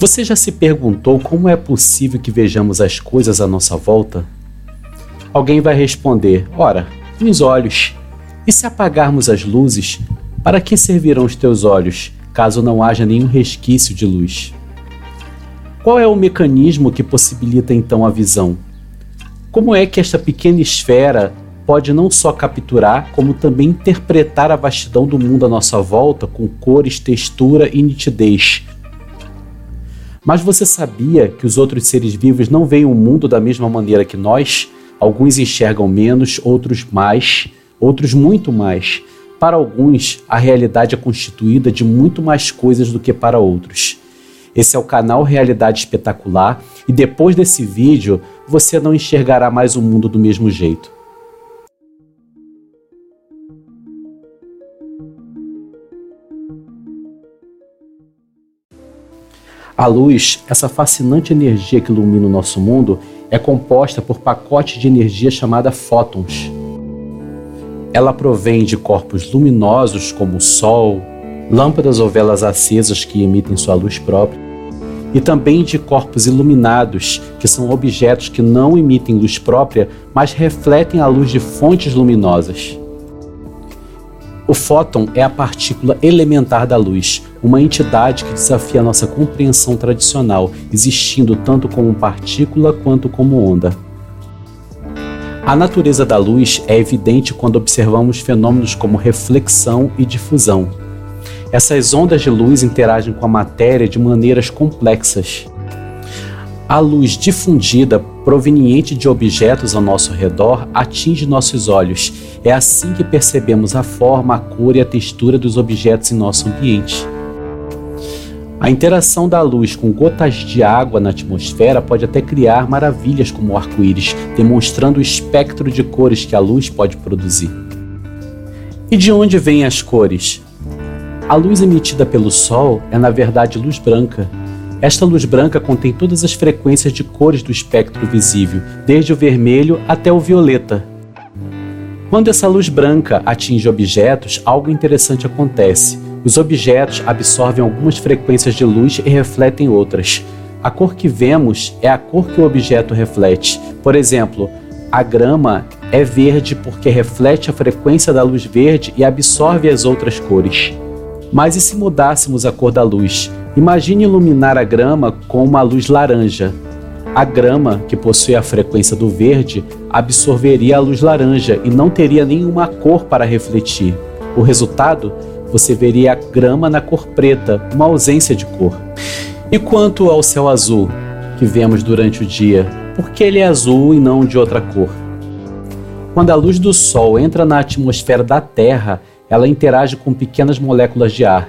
Você já se perguntou como é possível que vejamos as coisas à nossa volta? Alguém vai responder: ora, nos olhos. E se apagarmos as luzes, para que servirão os teus olhos, caso não haja nenhum resquício de luz? Qual é o mecanismo que possibilita então a visão? Como é que esta pequena esfera pode não só capturar, como também interpretar a vastidão do mundo à nossa volta com cores, textura e nitidez? Mas você sabia que os outros seres vivos não veem o mundo da mesma maneira que nós? Alguns enxergam menos, outros mais, outros muito mais. Para alguns, a realidade é constituída de muito mais coisas do que para outros. Esse é o canal Realidade Espetacular e depois desse vídeo você não enxergará mais o mundo do mesmo jeito. A luz, essa fascinante energia que ilumina o nosso mundo, é composta por pacotes de energia chamada fótons. Ela provém de corpos luminosos como o Sol, lâmpadas ou velas acesas que emitem sua luz própria, e também de corpos iluminados, que são objetos que não emitem luz própria, mas refletem a luz de fontes luminosas. O fóton é a partícula elementar da luz, uma entidade que desafia a nossa compreensão tradicional, existindo tanto como partícula quanto como onda. A natureza da luz é evidente quando observamos fenômenos como reflexão e difusão. Essas ondas de luz interagem com a matéria de maneiras complexas. A luz difundida proveniente de objetos ao nosso redor atinge nossos olhos. É assim que percebemos a forma, a cor e a textura dos objetos em nosso ambiente. A interação da luz com gotas de água na atmosfera pode até criar maravilhas como o arco-íris, demonstrando o espectro de cores que a luz pode produzir. E de onde vêm as cores? A luz emitida pelo Sol é, na verdade, luz branca. Esta luz branca contém todas as frequências de cores do espectro visível, desde o vermelho até o violeta. Quando essa luz branca atinge objetos, algo interessante acontece. Os objetos absorvem algumas frequências de luz e refletem outras. A cor que vemos é a cor que o objeto reflete. Por exemplo, a grama é verde porque reflete a frequência da luz verde e absorve as outras cores. Mas e se mudássemos a cor da luz? Imagine iluminar a grama com uma luz laranja. A grama, que possui a frequência do verde, absorveria a luz laranja e não teria nenhuma cor para refletir. O resultado você veria a grama na cor preta, uma ausência de cor. E quanto ao céu azul, que vemos durante o dia, por que ele é azul e não de outra cor? Quando a luz do Sol entra na atmosfera da Terra, ela interage com pequenas moléculas de ar.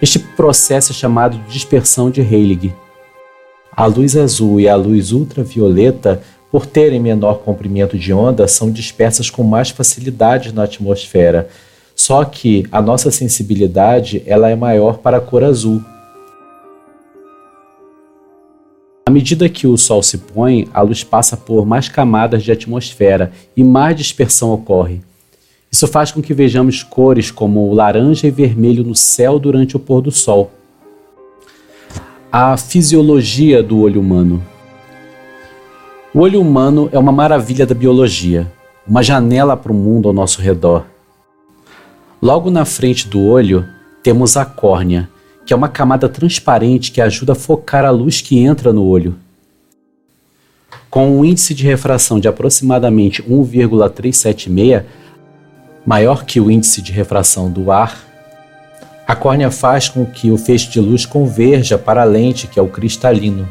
Este processo é chamado de dispersão de Heilig. A luz azul e a luz ultravioleta, por terem menor comprimento de onda, são dispersas com mais facilidade na atmosfera, só que a nossa sensibilidade ela é maior para a cor azul. À medida que o Sol se põe, a luz passa por mais camadas de atmosfera e mais dispersão ocorre. Isso faz com que vejamos cores como laranja e vermelho no céu durante o pôr do sol. A fisiologia do olho humano. O olho humano é uma maravilha da biologia, uma janela para o mundo ao nosso redor. Logo na frente do olho temos a córnea, que é uma camada transparente que ajuda a focar a luz que entra no olho. Com um índice de refração de aproximadamente 1,376, maior que o índice de refração do ar, a córnea faz com que o feixe de luz converja para a lente, que é o cristalino.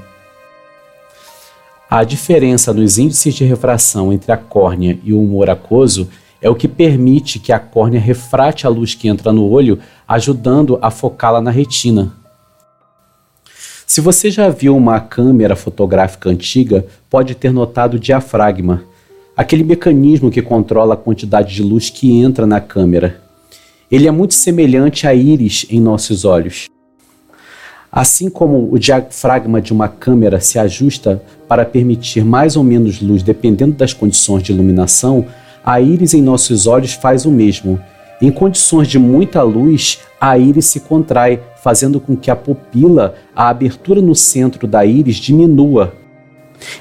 A diferença nos índices de refração entre a córnea e o humor aquoso é o que permite que a córnea refrate a luz que entra no olho, ajudando a focá-la na retina. Se você já viu uma câmera fotográfica antiga, pode ter notado o diafragma, aquele mecanismo que controla a quantidade de luz que entra na câmera. Ele é muito semelhante à íris em nossos olhos. Assim como o diafragma de uma câmera se ajusta para permitir mais ou menos luz dependendo das condições de iluminação, a íris em nossos olhos faz o mesmo. Em condições de muita luz, a íris se contrai, fazendo com que a pupila, a abertura no centro da íris, diminua.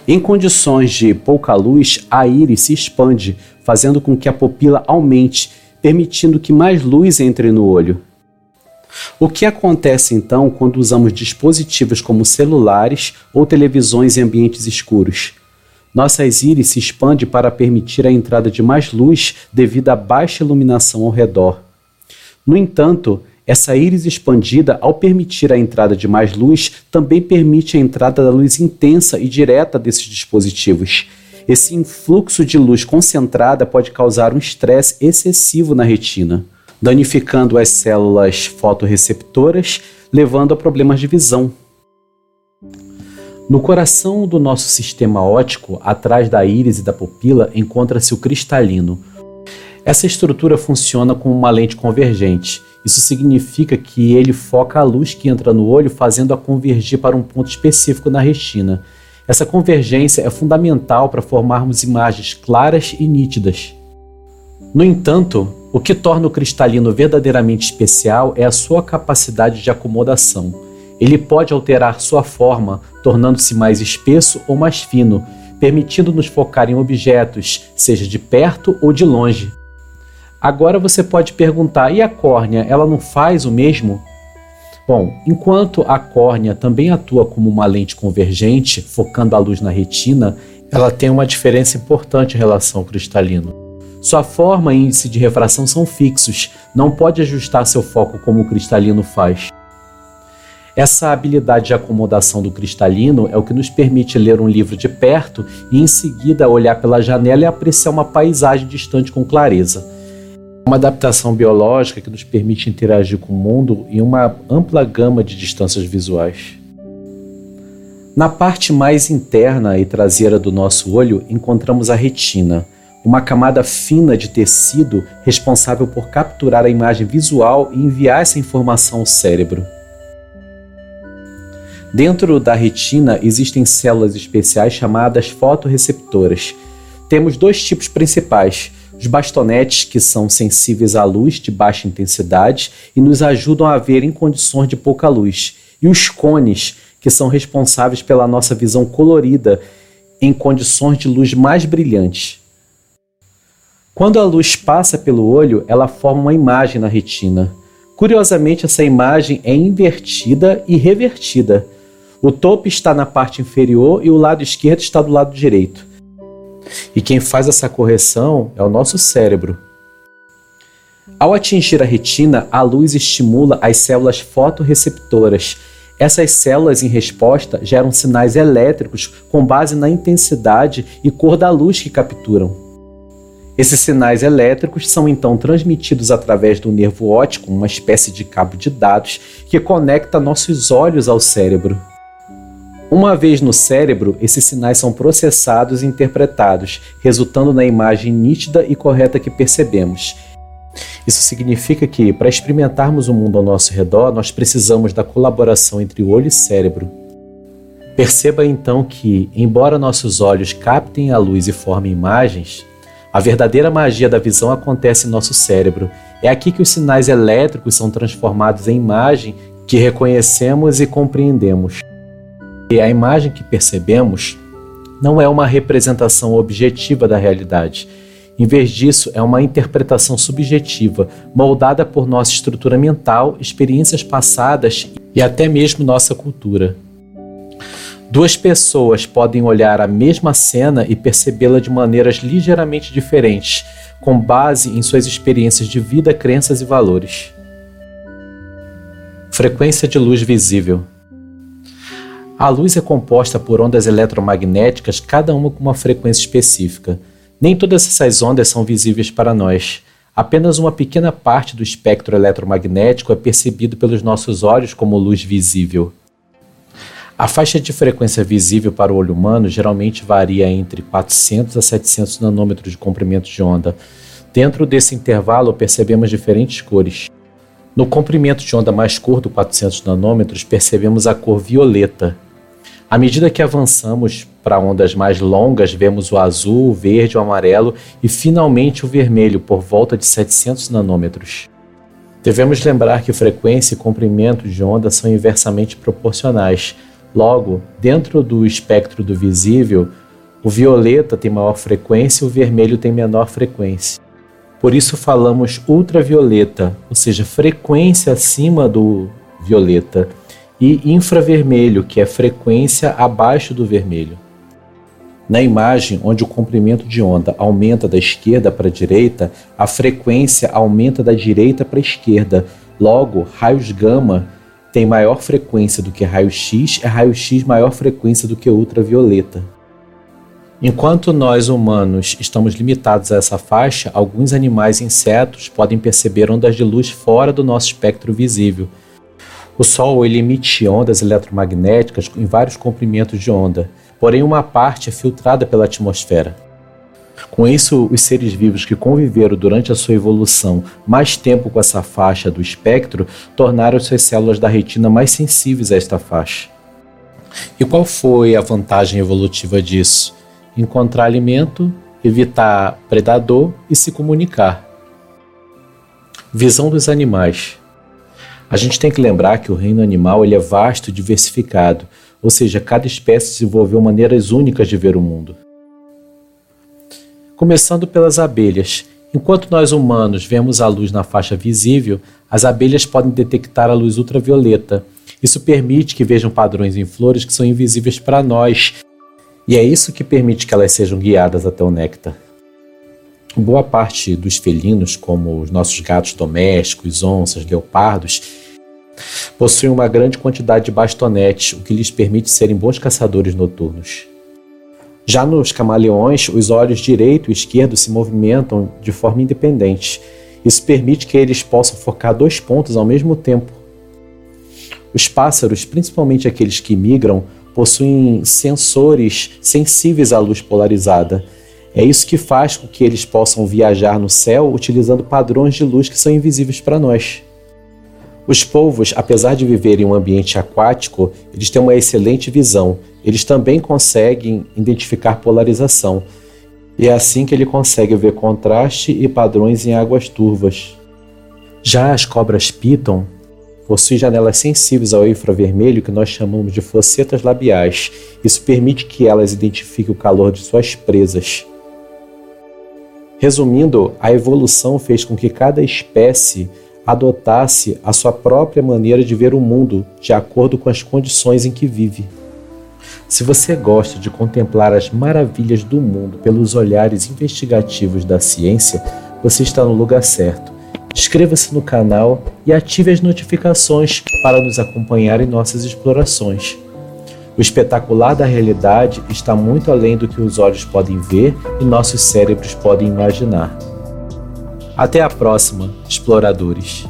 Em condições de pouca luz, a íris se expande, fazendo com que a pupila aumente, permitindo que mais luz entre no olho. O que acontece então quando usamos dispositivos como celulares ou televisões em ambientes escuros? Nossas íris se expandem para permitir a entrada de mais luz devido à baixa iluminação ao redor. No entanto, essa íris expandida, ao permitir a entrada de mais luz, também permite a entrada da luz intensa e direta desses dispositivos. Esse influxo de luz concentrada pode causar um estresse excessivo na retina, danificando as células fotorreceptoras, levando a problemas de visão. No coração do nosso sistema óptico, atrás da íris e da pupila, encontra-se o cristalino. Essa estrutura funciona como uma lente convergente. Isso significa que ele foca a luz que entra no olho, fazendo-a convergir para um ponto específico na retina. Essa convergência é fundamental para formarmos imagens claras e nítidas. No entanto, o que torna o cristalino verdadeiramente especial é a sua capacidade de acomodação. Ele pode alterar sua forma, tornando-se mais espesso ou mais fino, permitindo-nos focar em objetos, seja de perto ou de longe. Agora você pode perguntar: e a córnea, ela não faz o mesmo? Bom, enquanto a córnea também atua como uma lente convergente, focando a luz na retina, ela tem uma diferença importante em relação ao cristalino. Sua forma e índice de refração são fixos, não pode ajustar seu foco como o cristalino faz. Essa habilidade de acomodação do cristalino é o que nos permite ler um livro de perto e em seguida olhar pela janela e apreciar uma paisagem distante com clareza. Uma adaptação biológica que nos permite interagir com o mundo em uma ampla gama de distâncias visuais. Na parte mais interna e traseira do nosso olho encontramos a retina, uma camada fina de tecido responsável por capturar a imagem visual e enviar essa informação ao cérebro. Dentro da retina existem células especiais chamadas fotorreceptoras. Temos dois tipos principais: os bastonetes, que são sensíveis à luz de baixa intensidade e nos ajudam a ver em condições de pouca luz, e os cones, que são responsáveis pela nossa visão colorida em condições de luz mais brilhantes. Quando a luz passa pelo olho, ela forma uma imagem na retina. Curiosamente, essa imagem é invertida e revertida o topo está na parte inferior e o lado esquerdo está do lado direito. E quem faz essa correção é o nosso cérebro. Ao atingir a retina, a luz estimula as células fotorreceptoras. Essas células, em resposta, geram sinais elétricos com base na intensidade e cor da luz que capturam. Esses sinais elétricos são então transmitidos através do nervo óptico, uma espécie de cabo de dados que conecta nossos olhos ao cérebro. Uma vez no cérebro, esses sinais são processados e interpretados, resultando na imagem nítida e correta que percebemos. Isso significa que, para experimentarmos o mundo ao nosso redor, nós precisamos da colaboração entre olho e cérebro. Perceba então que, embora nossos olhos captem a luz e formem imagens, a verdadeira magia da visão acontece em nosso cérebro. É aqui que os sinais elétricos são transformados em imagem que reconhecemos e compreendemos. E a imagem que percebemos não é uma representação objetiva da realidade. Em vez disso, é uma interpretação subjetiva, moldada por nossa estrutura mental, experiências passadas e até mesmo nossa cultura. Duas pessoas podem olhar a mesma cena e percebê-la de maneiras ligeiramente diferentes, com base em suas experiências de vida, crenças e valores. Frequência de luz visível. A luz é composta por ondas eletromagnéticas, cada uma com uma frequência específica. Nem todas essas ondas são visíveis para nós. Apenas uma pequena parte do espectro eletromagnético é percebido pelos nossos olhos como luz visível. A faixa de frequência visível para o olho humano geralmente varia entre 400 a 700 nanômetros de comprimento de onda. Dentro desse intervalo, percebemos diferentes cores. No comprimento de onda mais curto, 400 nanômetros, percebemos a cor violeta, À medida que avançamos para ondas mais longas, vemos o azul, o verde, o amarelo e finalmente o vermelho por volta de 700 nanômetros. Devemos lembrar que frequência e comprimento de onda são inversamente proporcionais. Logo, dentro do espectro do visível, o violeta tem maior frequência e o vermelho tem menor frequência. Por isso falamos ultravioleta, ou seja, frequência acima do violeta, e infravermelho, que é frequência abaixo do vermelho. Na imagem, onde o comprimento de onda aumenta da esquerda para a direita, a frequência aumenta da direita para a esquerda. Logo, raios gama tem maior frequência do que raios X, e raios X maior frequência do que ultravioleta. Enquanto nós humanos estamos limitados a essa faixa, alguns animais e insetos podem perceber ondas de luz fora do nosso espectro visível. O Sol ele emite ondas eletromagnéticas em vários comprimentos de onda porém uma parte é filtrada pela atmosfera. Com isso, os seres vivos que conviveram durante a sua evolução mais tempo com essa faixa do espectro tornaram suas células da retina mais sensíveis a esta faixa. E qual foi a vantagem evolutiva disso? Encontrar alimento, evitar predador e se comunicar. Visão dos animais. A gente tem que lembrar que o reino animal ele é vasto e diversificado, ou seja, cada espécie desenvolveu maneiras únicas de ver o mundo. Começando pelas abelhas. Enquanto nós humanos vemos a luz na faixa visível, as abelhas podem detectar a luz ultravioleta. Isso permite que vejam padrões em flores que são invisíveis para nós, e é isso que permite que elas sejam guiadas até o néctar. Boa parte dos felinos, como os nossos gatos domésticos, onças, leopardos, Possuem uma grande quantidade de bastonetes, o que lhes permite serem bons caçadores noturnos. Já nos camaleões, os olhos direito e esquerdo se movimentam de forma independente. Isso permite que eles possam focar dois pontos ao mesmo tempo. Os pássaros, principalmente aqueles que migram, possuem sensores sensíveis à luz polarizada. É isso que faz com que eles possam viajar no céu utilizando padrões de luz que são invisíveis para nós. Os polvos, apesar de viverem em um ambiente aquático, eles têm uma excelente visão. Eles também conseguem identificar polarização. E é assim que ele consegue ver contraste e padrões em águas turvas. Já as cobras piton possuem janelas sensíveis ao infravermelho que nós chamamos de focetas labiais. Isso permite que elas identifiquem o calor de suas presas. Resumindo, a evolução fez com que cada espécie adotasse a sua própria maneira de ver o mundo de acordo com as condições em que vive. Se você gosta de contemplar as maravilhas do mundo pelos olhares investigativos da ciência, você está no lugar certo. Inscreva-se no canal e ative as notificações para nos acompanhar em nossas explorações. O espetacular da realidade está muito além do que os olhos podem ver e nossos cérebros podem imaginar. Até a próxima, exploradores!